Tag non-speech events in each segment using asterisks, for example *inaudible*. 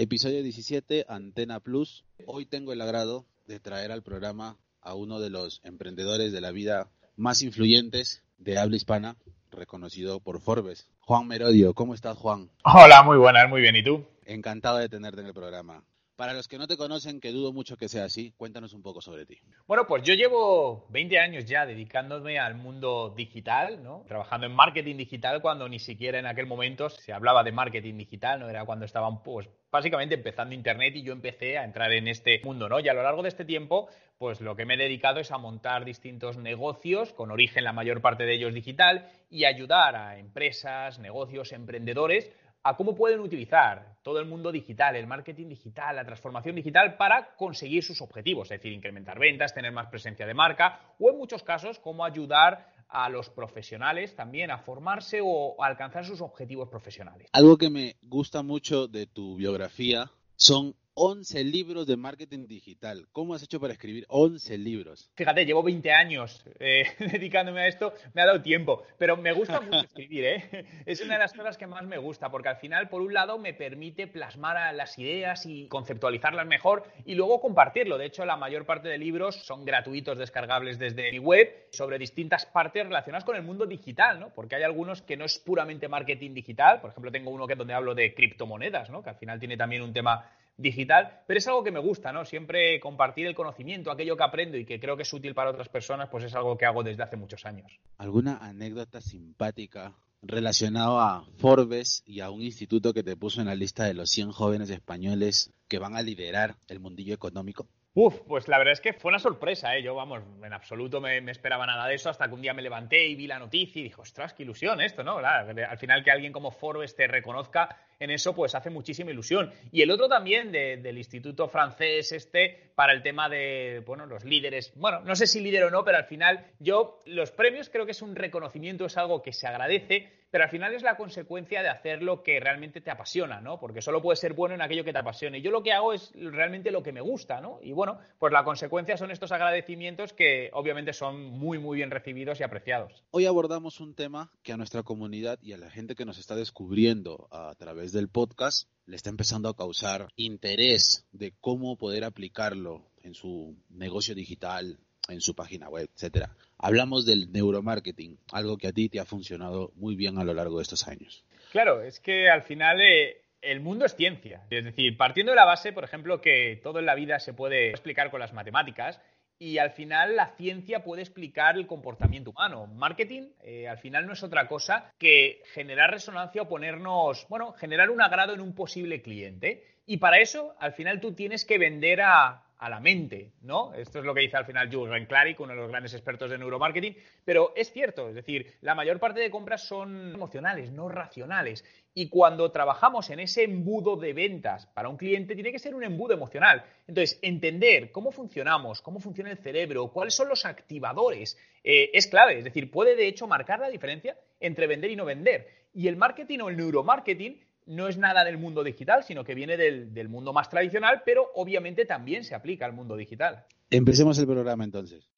Episodio 17, Antena Plus. Hoy tengo el agrado de traer al programa a uno de los emprendedores de la vida más influyentes de habla hispana, reconocido por Forbes. Juan Merodio, ¿cómo estás, Juan? Hola, muy buenas, muy bien. ¿Y tú? Encantado de tenerte en el programa. Para los que no te conocen, que dudo mucho que sea así, cuéntanos un poco sobre ti. Bueno, pues yo llevo 20 años ya dedicándome al mundo digital, ¿no? Trabajando en marketing digital cuando ni siquiera en aquel momento se hablaba de marketing digital, ¿no? Era cuando estaban, pues, básicamente empezando Internet y yo empecé a entrar en este mundo, ¿no? Y a lo largo de este tiempo, pues lo que me he dedicado es a montar distintos negocios, con origen la mayor parte de ellos digital, y ayudar a empresas, negocios, emprendedores a cómo pueden utilizar todo el mundo digital, el marketing digital, la transformación digital para conseguir sus objetivos, es decir, incrementar ventas, tener más presencia de marca o en muchos casos cómo ayudar a los profesionales también a formarse o a alcanzar sus objetivos profesionales. Algo que me gusta mucho de tu biografía son 11 libros de marketing digital. ¿Cómo has hecho para escribir 11 libros? Fíjate, llevo 20 años eh, *laughs* dedicándome a esto, me ha dado tiempo, pero me gusta mucho *laughs* escribir, ¿eh? Es una de las cosas que más me gusta, porque al final, por un lado, me permite plasmar las ideas y conceptualizarlas mejor y luego compartirlo. De hecho, la mayor parte de libros son gratuitos, descargables desde mi web, sobre distintas partes relacionadas con el mundo digital, ¿no? Porque hay algunos que no es puramente marketing digital, por ejemplo, tengo uno que donde hablo de criptomonedas, ¿no? Que al final tiene también un tema digital, pero es algo que me gusta, ¿no? Siempre compartir el conocimiento, aquello que aprendo y que creo que es útil para otras personas, pues es algo que hago desde hace muchos años. ¿Alguna anécdota simpática relacionada a Forbes y a un instituto que te puso en la lista de los 100 jóvenes españoles que van a liderar el mundillo económico? Uf, pues la verdad es que fue una sorpresa, ¿eh? Yo, vamos, en absoluto me, esperaba nada de eso hasta que un día me levanté y vi la noticia y dije, ostras, qué ilusión esto, ¿no? al final que alguien como Forbes te reconozca en eso, pues hace muchísima ilusión. Y el otro también del Instituto Francés este para el tema de, bueno, los líderes. Bueno, no sé si líder o no, pero al final yo, los premios creo que es un reconocimiento, es algo que se agradece, pero al final es la consecuencia de hacer lo que realmente te apasiona, ¿no? Porque solo puedes ser bueno en aquello que te apasione. Yo lo que hago es realmente lo que me gusta, ¿no? Y bueno, pues la consecuencia son estos agradecimientos que obviamente son muy, muy bien recibidos y apreciados. Hoy abordamos un tema que a nuestra comunidad y a la gente que nos está descubriendo a través del podcast le está empezando a causar interés de cómo poder aplicarlo en su negocio digital, en su página web, etcétera. Hablamos del neuromarketing, algo que a ti te ha funcionado muy bien a lo largo de estos años. Claro, es que al final eh, el mundo es ciencia. Es decir, partiendo de la base, por ejemplo, que todo en la vida se puede explicar con las matemáticas, y al final la ciencia puede explicar el comportamiento humano. Marketing eh, al final no es otra cosa que generar resonancia o ponernos, bueno, generar un agrado en un posible cliente. Y para eso, al final tú tienes que vender a, a la mente, ¿no? Esto es lo que dice al final Jules Clarick, uno de los grandes expertos de neuromarketing, pero es cierto, es decir, la mayor parte de compras son emocionales, no racionales, y cuando trabajamos en ese embudo de ventas para un cliente, tiene que ser un embudo emocional. Entonces, entender cómo funcionamos, cómo funciona el cerebro, cuáles son los activadores, eh, es clave, es decir, puede de hecho marcar la diferencia entre vender y no vender. Y el marketing o el neuromarketing no es nada del mundo digital, sino que viene del, mundo más tradicional, pero obviamente también se aplica al mundo digital. Empecemos el programa entonces.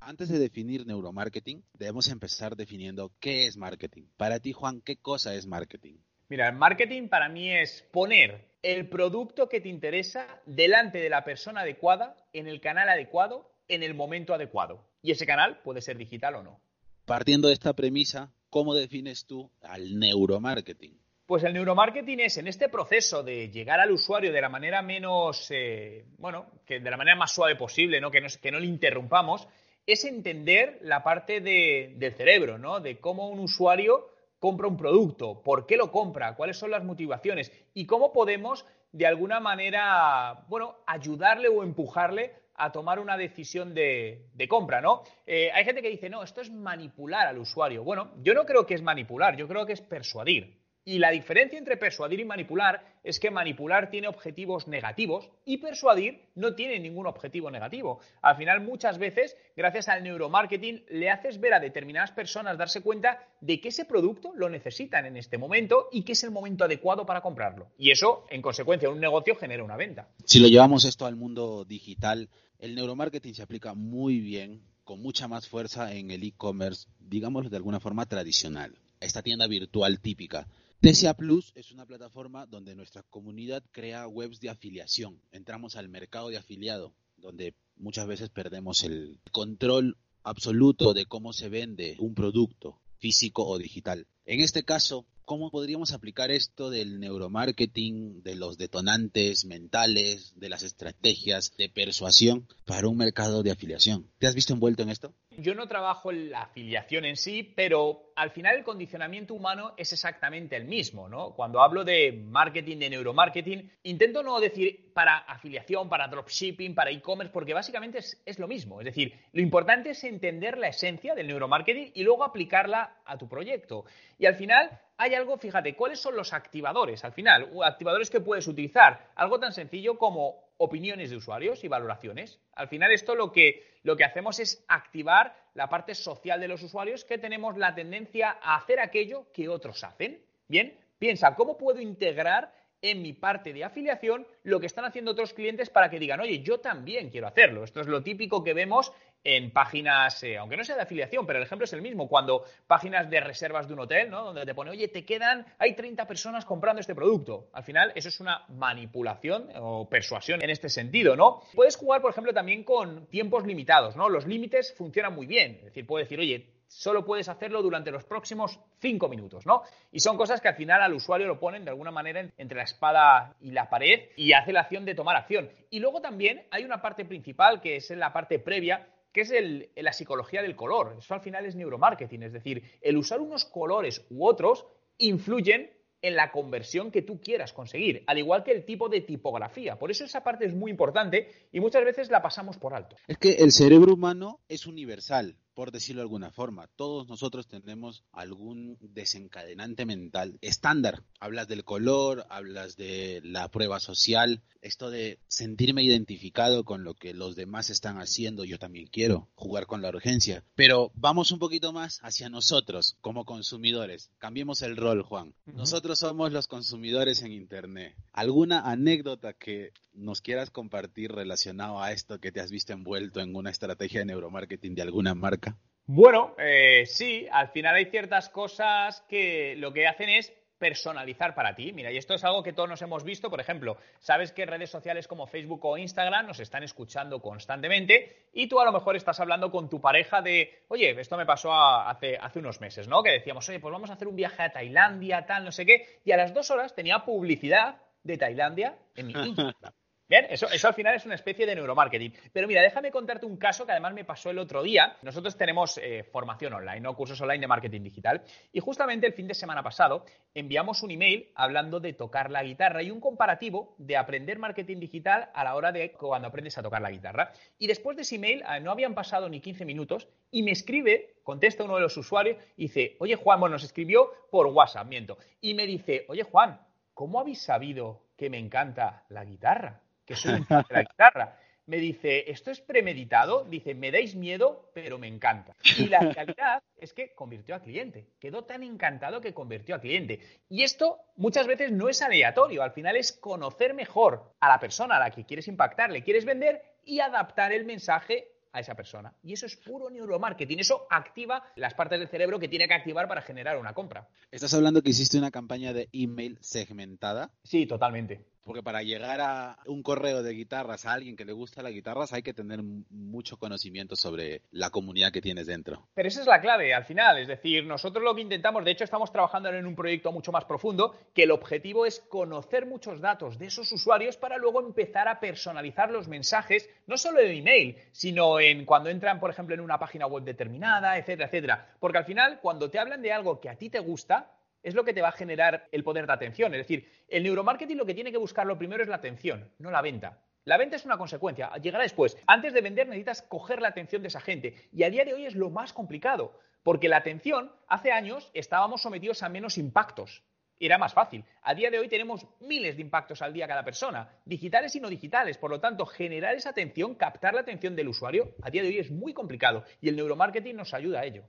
Antes de definir neuromarketing, debemos empezar definiendo qué es marketing. Para ti, Juan, ¿qué cosa es marketing? Mira, el marketing para mí es poner el producto que te interesa delante de la persona adecuada, en el canal adecuado, en el momento adecuado. Y ese canal puede ser digital o no. Partiendo de esta premisa, ¿cómo defines tú al neuromarketing? Pues el neuromarketing es en este proceso de llegar al usuario de la manera menos, eh, bueno, que de la manera más suave posible, ¿no? Que, no, que no le interrumpamos, es entender la parte del cerebro, ¿no? De cómo un usuario compra un producto, por qué lo compra, cuáles son las motivaciones y cómo podemos de alguna manera, bueno, ayudarle o empujarle a tomar una decisión de, compra, ¿no? Eh, hay gente que dice, no, esto es manipular al usuario. Bueno, yo no creo que es manipular, yo creo que es persuadir. Y la diferencia entre persuadir y manipular es que manipular tiene objetivos negativos y persuadir no tiene ningún objetivo negativo. Al final, muchas veces, gracias al neuromarketing, le haces ver a determinadas personas darse cuenta de que ese producto lo necesitan en este momento y que es el momento adecuado para comprarlo. Y eso, en consecuencia, en un negocio genera una venta. Si lo llevamos esto al mundo digital, el neuromarketing se aplica muy bien, con mucha más fuerza en el e-commerce, digámoslo de alguna forma tradicional. Esta tienda virtual típica TCA Plus es una plataforma donde nuestra comunidad crea webs de afiliación. Entramos al mercado de afiliado, donde muchas veces perdemos el control absoluto de cómo se vende un producto físico o digital. En este caso, ¿cómo podríamos aplicar esto del neuromarketing, de los detonantes mentales, de las estrategias de persuasión para un mercado de afiliación? ¿Te has visto envuelto en esto? Yo no trabajo en la afiliación en sí, pero al final el condicionamiento humano es exactamente el mismo, ¿no? Cuando hablo de marketing, de neuromarketing, intento no decir para afiliación, para dropshipping, para e-commerce, porque básicamente es, es, lo mismo. Es decir, lo importante es entender la esencia del neuromarketing y luego aplicarla a tu proyecto. Y al final hay algo, fíjate, ¿cuáles son los activadores? Al final, activadores que puedes utilizar. Algo tan sencillo como opiniones de usuarios y valoraciones. Al final esto lo que, lo que hacemos es activar la parte social de los usuarios que tenemos la tendencia a hacer aquello que otros hacen. Bien, piensa, ¿cómo puedo integrar en mi parte de afiliación lo que están haciendo otros clientes para que digan, oye, yo también quiero hacerlo. Esto es lo típico que vemos en páginas, eh, aunque no sea de afiliación, pero el ejemplo es el mismo, cuando páginas de reservas de un hotel, ¿no? Donde te pone, oye, te quedan, hay 30 personas comprando este producto. Al final, eso es una manipulación o persuasión en este sentido, ¿no? Puedes jugar, por ejemplo, también con tiempos limitados, ¿no? Los límites funcionan muy bien. Es decir, puedo decir, oye, solo puedes hacerlo durante los próximos cinco minutos, ¿no? Y son cosas que al final al usuario lo ponen de alguna manera entre la espada y la pared y hace la acción de tomar acción. Y luego también hay una parte principal que es en la parte previa que es la psicología del color. Eso al final es neuromarketing, es decir, el usar unos colores u otros influyen en la conversión que tú quieras conseguir, al igual que el tipo de tipografía. Por eso esa parte es muy importante y muchas veces la pasamos por alto. Es que el cerebro humano es universal por decirlo de alguna forma. Todos nosotros tenemos algún desencadenante mental estándar. Hablas del color, hablas de la prueba social, esto de sentirme identificado con lo que los demás están haciendo, yo también quiero jugar con la urgencia. Pero vamos un poquito más hacia nosotros como consumidores. Cambiemos el rol, Juan. Nosotros somos los consumidores en Internet. ¿Alguna anécdota que nos quieras compartir relacionado a esto que te has visto envuelto en una estrategia de neuromarketing de alguna marca? Bueno, eh, sí, al final hay ciertas cosas que lo que hacen es personalizar para ti. Mira, y esto es algo que todos nos hemos visto. Por ejemplo, sabes que redes sociales como Facebook o Instagram nos están escuchando constantemente y tú a lo mejor estás hablando con tu pareja de, oye, esto me pasó hace, hace unos meses, ¿no? Que decíamos, oye, pues vamos a hacer un viaje a Tailandia, tal, no sé qué. Y a las dos horas tenía publicidad de Tailandia en mi Instagram. *laughs* Bien, eso, al final es una especie de neuromarketing. Pero mira, déjame contarte un caso que además me pasó el otro día. Nosotros tenemos eh, formación online, ¿no? Cursos online de marketing digital. Y justamente el fin de semana pasado enviamos un email hablando de tocar la guitarra y un comparativo de aprender marketing digital a la hora de cuando aprendes a tocar la guitarra. Y después de ese email eh, no habían pasado ni 15 minutos y me escribe, contesta uno de los usuarios y dice, oye Juan, bueno, nos escribió por WhatsApp, miento. Y me dice, oye Juan, ¿cómo habéis sabido que me encanta la guitarra? Que soy un fan de la guitarra. Me dice, ¿esto es premeditado? Dice, me dais miedo, pero me encanta. Y la realidad es que convirtió a cliente. Quedó tan encantado que convirtió a cliente. Y esto muchas veces no es aleatorio. Al final es conocer mejor a la persona a la que quieres impactar, le quieres vender y adaptar el mensaje a esa persona. Y eso es puro neuromarketing. Eso activa las partes del cerebro que tiene que activar para generar una compra. ¿Estás hablando que hiciste una campaña de email segmentada? Sí, totalmente. Porque para llegar a un correo de guitarras a alguien que le gusta las guitarras hay que tener mucho conocimiento sobre la comunidad que tienes dentro. Pero esa es la clave al final, es decir, nosotros lo que intentamos, de hecho estamos trabajando en un proyecto mucho más profundo, que el objetivo es conocer muchos datos de esos usuarios para luego empezar a personalizar los mensajes, no solo en email, sino en cuando entran, por ejemplo, en una página web determinada, etcétera, etcétera. Porque al final, cuando te hablan de algo que a ti te gusta, es lo que te va a generar el poder de atención. Es decir, el neuromarketing lo que tiene que buscar lo primero es la atención, no la venta. La venta es una consecuencia, llegará después. Antes de vender necesitas coger la atención de esa gente y a día de hoy es lo más complicado, porque la atención, hace años estábamos sometidos a menos impactos. Era más fácil. A día de hoy tenemos miles de impactos al día cada persona, digitales y no digitales. Por lo tanto, generar esa atención, captar la atención del usuario, a día de hoy es muy complicado y el neuromarketing nos ayuda a ello.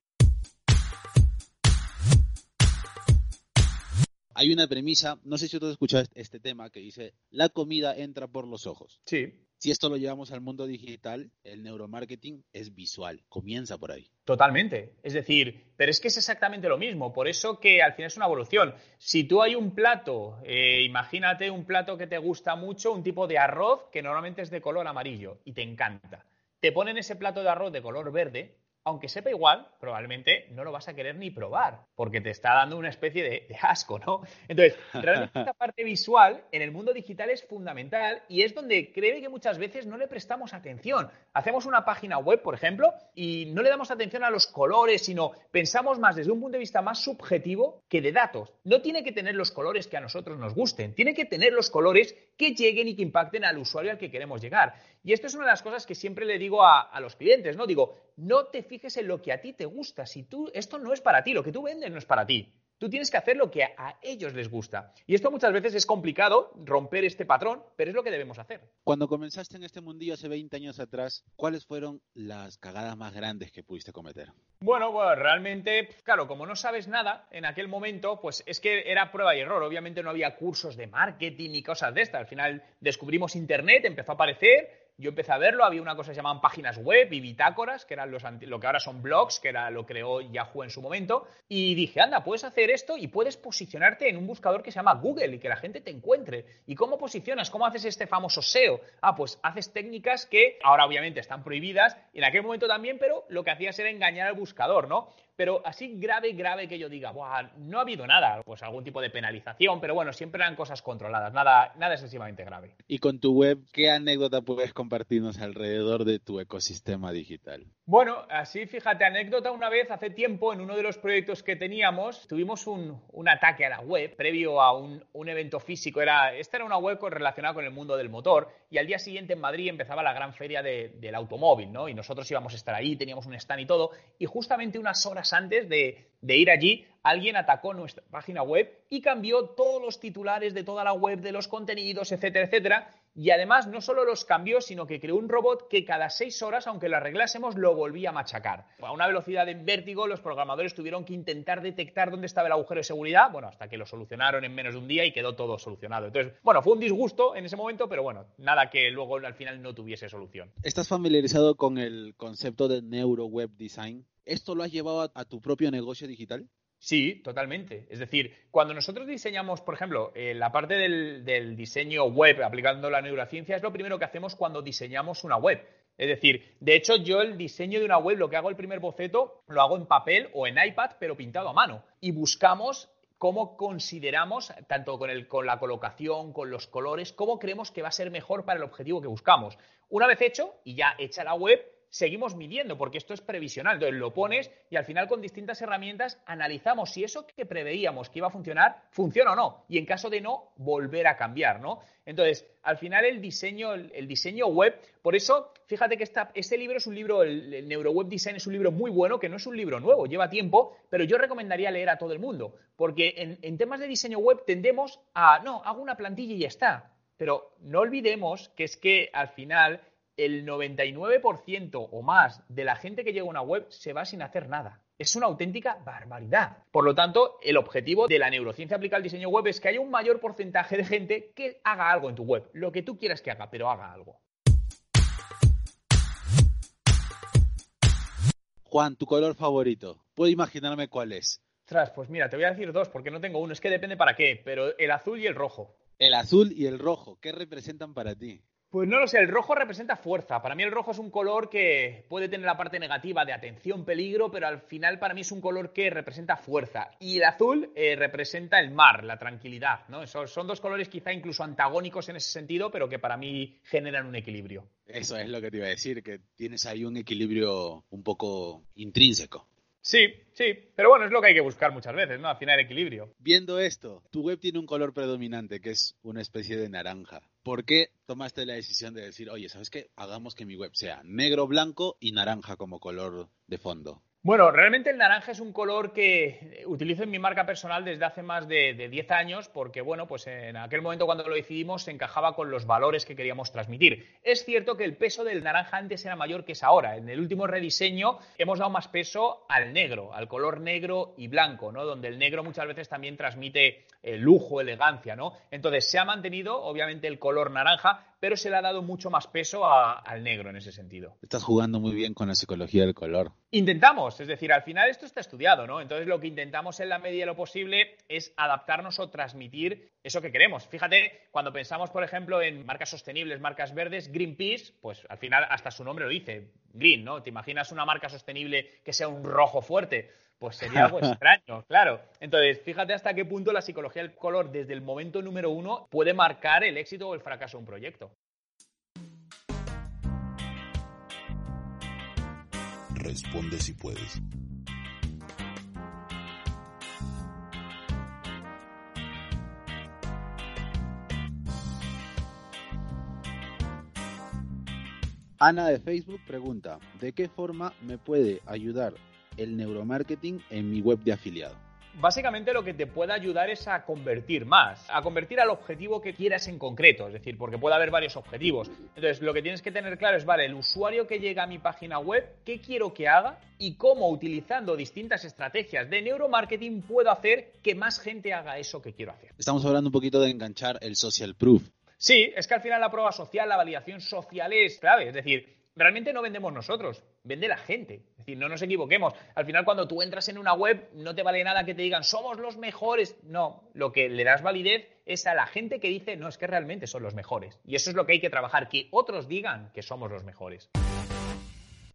Hay una premisa, no sé si tú has escuchado este, tema, que dice, la comida entra por los ojos. Sí. Si esto lo llevamos al mundo digital, el neuromarketing es visual, comienza por ahí. Totalmente. Es decir, pero es que es exactamente lo mismo. Por eso que al final es una evolución. Si tú hay un plato, eh, imagínate un plato que te gusta mucho, un tipo de arroz que normalmente es de color amarillo y te encanta. Te ponen ese plato de arroz de color verde aunque sepa igual, probablemente no lo vas a querer ni probar, porque te está dando una especie de, asco, ¿no? Entonces, realmente esta parte visual en el mundo digital es fundamental y es donde creo que muchas veces no le prestamos atención. Hacemos una página web, por ejemplo, y no le damos atención a los colores, sino pensamos más desde un punto de vista más subjetivo que de datos. No tiene que tener los colores que a nosotros nos gusten, tiene que tener los colores que lleguen y que impacten al usuario al que queremos llegar. Y esto es una de las cosas que siempre le digo a, a los clientes, ¿no? Digo, no te fijes en lo que a ti te gusta. Si tú, esto no es para ti, lo que tú vendes no es para ti. Tú tienes que hacer lo que a ellos les gusta. Y esto muchas veces es complicado, romper este patrón, pero es lo que debemos hacer. Cuando comenzaste en este mundillo hace 20 años atrás, ¿cuáles fueron las cagadas más grandes que pudiste cometer? Bueno, bueno, realmente, claro, como no sabes nada en aquel momento, pues es que era prueba y error. Obviamente no había cursos de marketing ni cosas de estas. Al final descubrimos Internet, empezó a aparecer yo empecé a verlo, había una cosa que se llamaban páginas web y bitácoras, que eran los lo que ahora son blogs, que era lo creó Yahoo en su momento, y dije, anda, puedes hacer esto y puedes posicionarte en un buscador que se llama Google y que la gente te encuentre. ¿Y cómo posicionas? ¿Cómo haces este famoso SEO? Ah, pues haces técnicas que ahora obviamente están prohibidas, en aquel momento también, pero lo que hacías era engañar al buscador, ¿no? Pero así grave, grave que yo diga, Buah, no ha habido nada, pues algún tipo de penalización, pero bueno, siempre eran cosas controladas, nada, nada excesivamente grave. Y con tu web, ¿qué anécdota puedes compartirnos alrededor de tu ecosistema digital? Bueno, así fíjate, anécdota una vez hace tiempo en uno de los proyectos que teníamos, tuvimos un, ataque a la web previo a un, evento físico. Era, esta era una web relacionada con el mundo del motor y al día siguiente en Madrid empezaba la gran feria del automóvil, ¿no? Y nosotros íbamos a estar ahí, teníamos un stand y todo, y justamente unas horas antes de, de ir allí, alguien atacó nuestra página web y cambió todos los titulares de toda la web, de los contenidos, etcétera, etcétera y además no solo los cambió, sino que creó un robot que cada seis horas, aunque lo arreglásemos, lo volvía a machacar. A una velocidad de vértigo, los programadores tuvieron que intentar detectar dónde estaba el agujero de seguridad, bueno, hasta que lo solucionaron en menos de un día y quedó todo solucionado. Entonces, bueno, fue un disgusto en ese momento, pero bueno, nada que luego al final no tuviese solución. ¿Estás familiarizado con el concepto de Neuro Web Design? ¿Esto lo has llevado a tu propio negocio digital? Sí, totalmente. Es decir, cuando nosotros diseñamos, por ejemplo, eh, la parte del, diseño web aplicando la neurociencia, es lo primero que hacemos cuando diseñamos una web. Es decir, de hecho, yo el diseño de una web, lo que hago el primer boceto, lo hago en papel o en iPad, pero pintado a mano. Y buscamos cómo consideramos, tanto con, el, con la colocación, con los colores, cómo creemos que va a ser mejor para el objetivo que buscamos. Una vez hecho y ya hecha la web, seguimos midiendo, porque esto es previsional. Entonces lo pones y al final con distintas herramientas analizamos si eso que preveíamos que iba a funcionar, funciona o no. Y en caso de no, volver a cambiar, ¿no? Entonces, al final el diseño, el, diseño web, por eso, fíjate que esta, este libro es un libro, el, Neuro Web Design es un libro muy bueno, que no es un libro nuevo, lleva tiempo, pero yo recomendaría leer a todo el mundo, porque en, en temas de diseño web tendemos a, no, hago una plantilla y ya está. Pero no olvidemos que es que al final el 99% o más de la gente que llega a una web se va sin hacer nada. Es una auténtica barbaridad. Por lo tanto, el objetivo de la neurociencia aplicada al diseño web es que haya un mayor porcentaje de gente que haga algo en tu web. Lo que tú quieras que haga, pero haga algo. Juan, tu color favorito. Puedo imaginarme cuál es. Ostras, pues mira, te voy a decir dos porque no tengo uno, es que depende para qué, pero el azul y el rojo. El azul y el rojo, ¿qué representan para ti? Pues no lo sé, el rojo representa fuerza. Para mí el rojo es un color que puede tener la parte negativa de atención, peligro, pero al final para mí es un color que representa fuerza. Y el azul eh, representa el mar, la tranquilidad. ¿no? son dos colores quizá incluso antagónicos en ese sentido, pero que para mí generan un equilibrio. Eso es lo que te iba a decir, que tienes ahí un equilibrio un poco intrínseco. Sí, sí, pero bueno, es lo que hay que buscar muchas veces, ¿no? Afinar equilibrio. Viendo esto, tu web tiene un color predominante que es una especie de naranja. ¿Por qué tomaste la decisión de decir, oye, ¿sabes qué? Hagamos que mi web sea negro, blanco y naranja como color de fondo? Bueno, realmente el naranja es un color que utilizo en mi marca personal desde hace más de, 10 años porque, bueno, pues en aquel momento cuando lo decidimos se encajaba con los valores que queríamos transmitir. Es cierto que el peso del naranja antes era mayor que es ahora. En el último rediseño hemos dado más peso al negro, al color negro y blanco, ¿no? Donde el negro muchas veces también transmite eh, lujo, elegancia, ¿no? Entonces se ha mantenido, obviamente, el color naranja, pero se le ha dado mucho más peso al negro en ese sentido. Estás jugando muy bien con la psicología del color. Intentamos, es decir, al final esto está estudiado, ¿no? Entonces lo que intentamos en la medida de lo posible es adaptarnos o transmitir eso que queremos. Fíjate, cuando pensamos, por ejemplo, en marcas sostenibles, marcas verdes, Greenpeace, pues al final hasta su nombre lo dice, green, ¿no? ¿Te imaginas una marca sostenible que sea un rojo fuerte? Pues *laughs* sería algo extraño, claro. Entonces, fíjate hasta qué punto la psicología del color desde el momento número uno puede marcar el éxito o el fracaso de un proyecto. Responde si puedes. Ana de Facebook pregunta, ¿de qué forma me puede ayudar el neuromarketing en mi web de afiliado? Básicamente lo que te puede ayudar es a convertir más, a convertir al objetivo que quieras en concreto, es decir, porque puede haber varios objetivos. Entonces, lo que tienes que tener claro es, vale, el usuario que llega a mi página web, ¿qué quiero que haga? Y cómo utilizando distintas estrategias de neuromarketing puedo hacer que más gente haga eso que quiero hacer. Estamos hablando un poquito de enganchar el social proof. Sí, es que al final la prueba social, la validación social es clave, es decir, realmente no vendemos nosotros, vende la gente. Es decir, no nos equivoquemos. Al final, cuando tú entras en una web, no te vale nada que te digan somos los mejores. No, lo que le das validez es a la gente que dice no, es que realmente son los mejores. Y eso es lo que hay que trabajar, que otros digan que somos los mejores.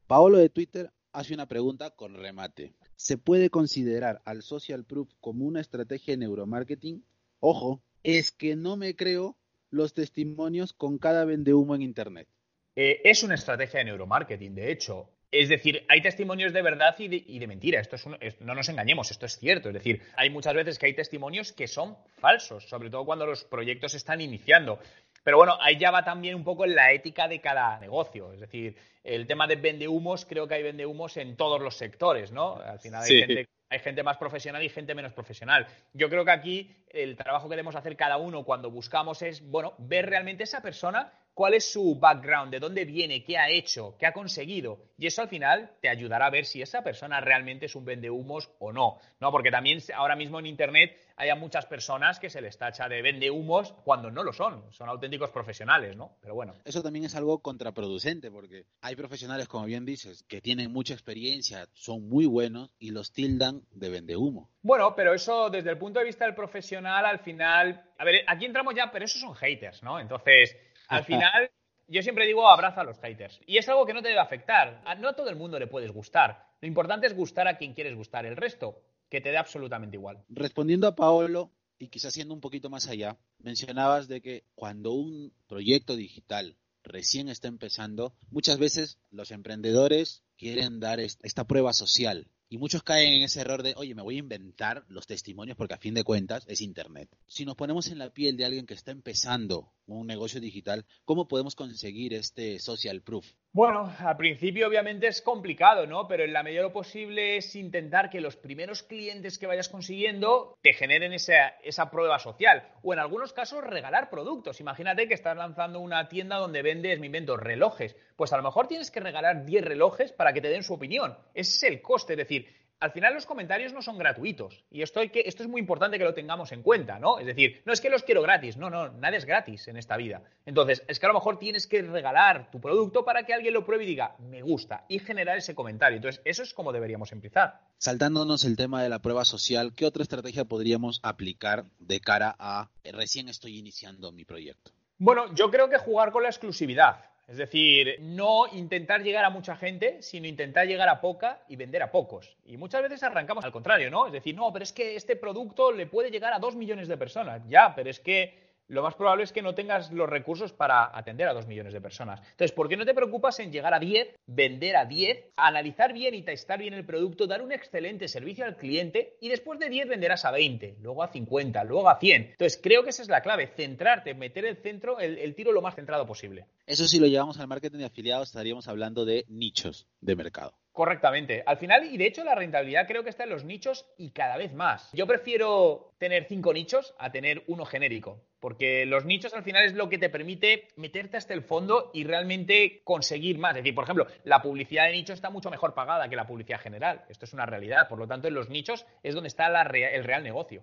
Paolo de Twitter hace una pregunta con remate. ¿Se puede considerar al social proof como una estrategia de neuromarketing? Ojo, es que no me creo los testimonios con cada vende humo en Internet. Eh, es una estrategia de neuromarketing, de hecho. Es decir, hay testimonios de verdad y de, mentira. Esto es, no nos engañemos, esto es cierto. Es decir, hay muchas veces que hay testimonios que son falsos, sobre todo cuando los proyectos están iniciando. Pero bueno, ahí ya va también un poco en la ética de cada negocio. Es decir, el tema de vendehumos, creo que hay vendehumos en todos los sectores, ¿no? Al final hay, gente, hay gente más profesional y gente menos profesional. Yo creo que aquí el trabajo que debemos hacer cada uno cuando buscamos es, bueno, ver realmente esa persona cuál es su background, de dónde viene, qué ha hecho, qué ha conseguido. Y eso al final te ayudará a ver si esa persona realmente es un vendehumos o no. ¿no? Porque también ahora mismo en Internet hay muchas personas que se les tacha de vendehumos cuando no lo son. Son auténticos profesionales, ¿no? Pero bueno. Eso también es algo contraproducente porque hay profesionales, como bien dices, que tienen mucha experiencia, son muy buenos y los tildan de vendehumo. Bueno, pero eso desde el punto de vista del profesional, al final. A ver, aquí entramos ya, pero esos son haters, ¿no? Entonces al *laughs* final, yo siempre digo abraza a los haters. Y es algo que no te debe afectar. no a todo el mundo le puedes gustar. Lo importante es gustar a quien quieres gustar. El resto, que te dé absolutamente igual. Respondiendo a Paolo, y quizás siendo un poquito más allá, mencionabas de que cuando un proyecto digital recién está empezando, muchas veces los emprendedores quieren dar esta prueba social y muchos caen en ese error de, oye, me voy a inventar los testimonios porque a fin de cuentas es Internet. Si nos ponemos en la piel de alguien que está empezando un negocio digital, ¿cómo podemos conseguir este social proof? Bueno, al principio obviamente es complicado, ¿no? Pero en la medida de lo posible es intentar que los primeros clientes que vayas consiguiendo te generen esa, esa prueba social. O en algunos casos regalar productos. Imagínate que estás lanzando una tienda donde vendes, me invento, relojes. Pues a lo mejor tienes que regalar 10 relojes para que te den su opinión. Ese es el coste. Es decir, al final los comentarios no son gratuitos. Y esto, hay que, esto es muy importante que lo tengamos en cuenta, ¿no? Es decir, no es que los quiero gratis, no, no, nada es gratis en esta vida. Entonces, es que a lo mejor tienes que regalar tu producto para que alguien lo pruebe y diga, me gusta, y generar ese comentario. Entonces, eso es como deberíamos empezar. Saltándonos el tema de la prueba social, ¿qué otra estrategia podríamos aplicar de cara a recién estoy iniciando mi proyecto? Bueno, yo creo que jugar con la exclusividad. Es decir, no intentar llegar a mucha gente, sino intentar llegar a poca y vender a pocos. Y muchas veces arrancamos al contrario, ¿no? Es decir, no, pero es que este producto le puede llegar a dos millones de personas. Ya, pero es que lo más probable es que no tengas los recursos para atender a dos millones de personas. Entonces, ¿por qué no te preocupas en llegar a 10, vender a 10, analizar bien y testar bien el producto, dar un excelente servicio al cliente y después de 10 venderás a 20, luego a 50, luego a 100? Entonces, creo que esa es la clave, centrarte, meter el centro, el, el tiro lo más centrado posible. Eso si lo llevamos al marketing de afiliados, estaríamos hablando de nichos de mercado. Correctamente. Al final, y de hecho la rentabilidad creo que está en los nichos y cada vez más. Yo prefiero tener cinco nichos a tener uno genérico, porque los nichos al final es lo que te permite meterte hasta el fondo y realmente conseguir más. Es decir, por ejemplo, la publicidad de nicho está mucho mejor pagada que la publicidad general. Esto es una realidad. Por lo tanto, en los nichos es donde está el real negocio.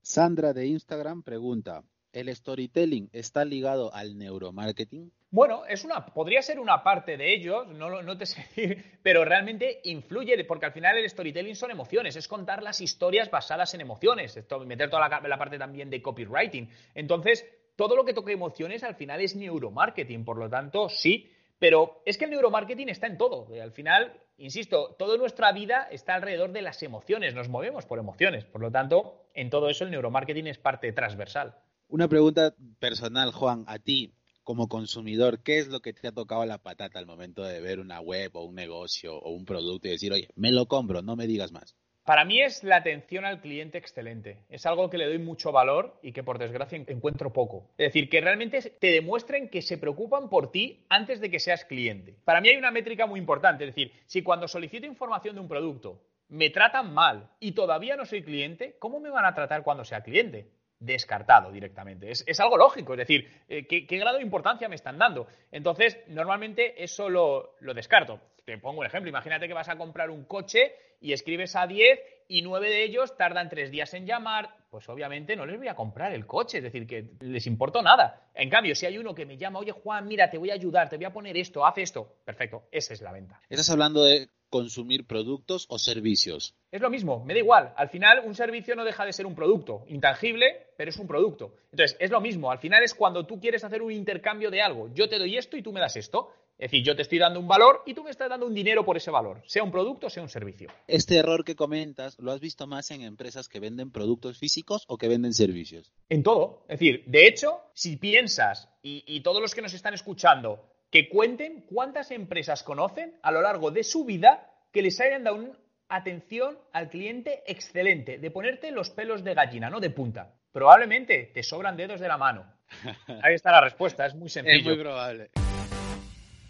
Sandra de Instagram pregunta, ¿el storytelling está ligado al neuromarketing? Bueno, es una, podría ser una parte de ello, no, no te *laughs* sé decir, pero realmente influye, porque al final el storytelling son emociones, es contar las historias basadas en emociones, esto, meter toda la, la parte también de copywriting. Entonces, todo lo que toque emociones al final es neuromarketing, por lo tanto, sí, pero es que el neuromarketing está en todo. Al final, insisto, toda nuestra vida está alrededor de las emociones, nos movemos por emociones. Por lo tanto, en todo eso el neuromarketing es parte transversal. Una pregunta personal, Juan, a ti como consumidor, ¿qué es lo que te ha tocado la patata al momento de ver una web o un negocio o un producto y decir, oye, me lo compro, no me digas más? Para mí es la atención al cliente excelente. Es algo que le doy mucho valor y que por desgracia encuentro poco. Es decir, que realmente te demuestren que se preocupan por ti antes de que seas cliente. Para mí hay una métrica muy importante. Es decir, si cuando solicito información de un producto me tratan mal y todavía no soy cliente, ¿cómo me van a tratar cuando sea cliente? Descartado directamente. Es, algo lógico, es decir, eh, ¿qué, grado de importancia me están dando? Entonces, normalmente eso lo, lo, descarto. Te pongo un ejemplo, imagínate que vas a comprar un coche y escribes a 10 y 9 de ellos tardan 3 días en llamar, pues obviamente no les voy a comprar el coche, es decir, que les importa nada. En cambio, si hay uno que me llama, oye Juan, mira, te voy a ayudar, te voy a poner esto, haz esto, perfecto, esa es la venta. Estás hablando de consumir productos o servicios. Es lo mismo, me da igual. Al final, un servicio no deja de ser un producto, intangible, pero es un producto. Entonces, es lo mismo. Al final es cuando tú quieres hacer un intercambio de algo. Yo te doy esto y tú me das esto. Es decir, yo te estoy dando un valor y tú me estás dando un dinero por ese valor, sea un producto, sea un servicio. Este error que comentas, ¿lo has visto más en empresas que venden productos físicos o que venden servicios? En todo. Es decir, de hecho, si piensas, y, y todos los que nos están escuchando, que cuenten cuántas empresas conocen a lo largo de su vida que les hayan dado una atención al cliente excelente, de ponerte los pelos de gallina, no de punta. Probablemente te sobran dedos de la mano. *laughs* Ahí está la respuesta, es muy sencillo. Es muy probable.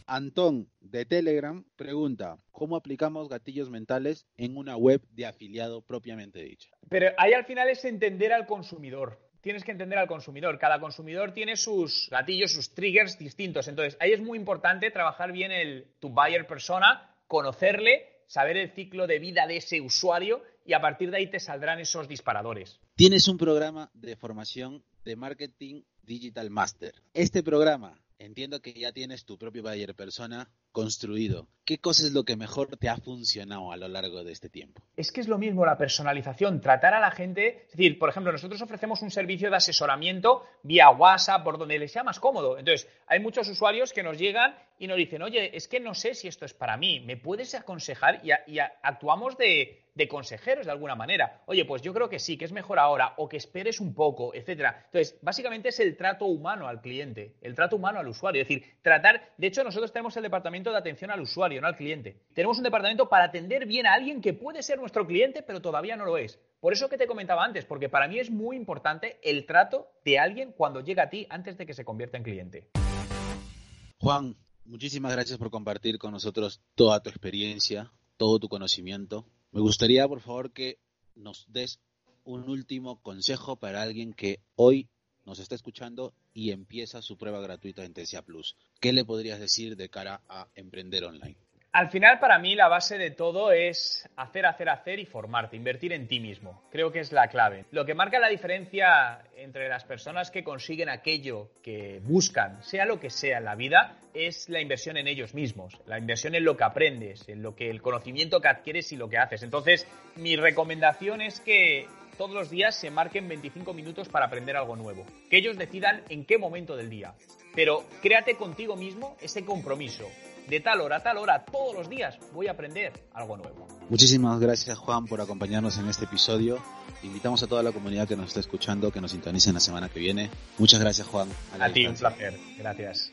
Antón de Telegram pregunta, ¿cómo aplicamos gatillos mentales en una web de afiliado propiamente dicha? Pero ahí al final es entender al consumidor tienes que entender al consumidor. Cada consumidor tiene sus gatillos, sus triggers distintos. Entonces, ahí es muy importante trabajar bien el, tu buyer persona, conocerle, saber el ciclo de vida de ese usuario y a partir de ahí te saldrán esos disparadores. Tienes un programa de formación de marketing digital master. Este programa entiendo que ya tienes tu propio buyer persona construido. ¿Qué cosa es lo que mejor te ha funcionado a lo largo de este tiempo? Es que es lo mismo la personalización, tratar a la gente, es decir, por ejemplo, nosotros ofrecemos un servicio de asesoramiento vía WhatsApp, por donde les sea más cómodo. Entonces, hay muchos usuarios que nos llegan y nos dicen, oye, es que no sé si esto es para mí, ¿me puedes aconsejar? y actuamos de, de consejeros de alguna manera. Oye, pues yo creo que sí, que es mejor ahora, o que esperes un poco, etcétera. Entonces, básicamente es el trato humano al cliente, el trato humano al usuario. Es decir, tratar. De hecho, nosotros tenemos el departamento de atención al usuario, no al cliente. Tenemos un departamento para atender bien a alguien que puede ser nuestro cliente, pero todavía no lo es. Por eso que te comentaba antes, porque para mí es muy importante el trato de alguien cuando llega a ti antes de que se convierta en cliente. Juan, muchísimas gracias por compartir con nosotros toda tu experiencia, todo tu conocimiento. Me gustaría, por favor, que nos des un último consejo para alguien que hoy nos está escuchando y empieza su prueba gratuita en Tesia Plus. ¿Qué le podrías decir de cara a emprender online? Al final, para mí, la base de todo es hacer, hacer, hacer y formarte, invertir en ti mismo. Creo que es la clave. Lo que marca la diferencia entre las personas que consiguen aquello que buscan, sea lo que sea en la vida, es la inversión en ellos mismos, la inversión en lo que aprendes, en lo que el conocimiento que adquieres y lo que haces. Entonces, mi recomendación es que todos los días se marquen 25 minutos para aprender algo nuevo. Que ellos decidan en qué momento del día. Pero créate contigo mismo ese compromiso de tal hora a tal hora, todos los días, voy a aprender algo nuevo. Muchísimas gracias Juan por acompañarnos en este episodio. Invitamos a toda la comunidad que nos está escuchando que nos sintonicen la semana que viene. Muchas gracias Juan. A, ti, un placer. Gracias.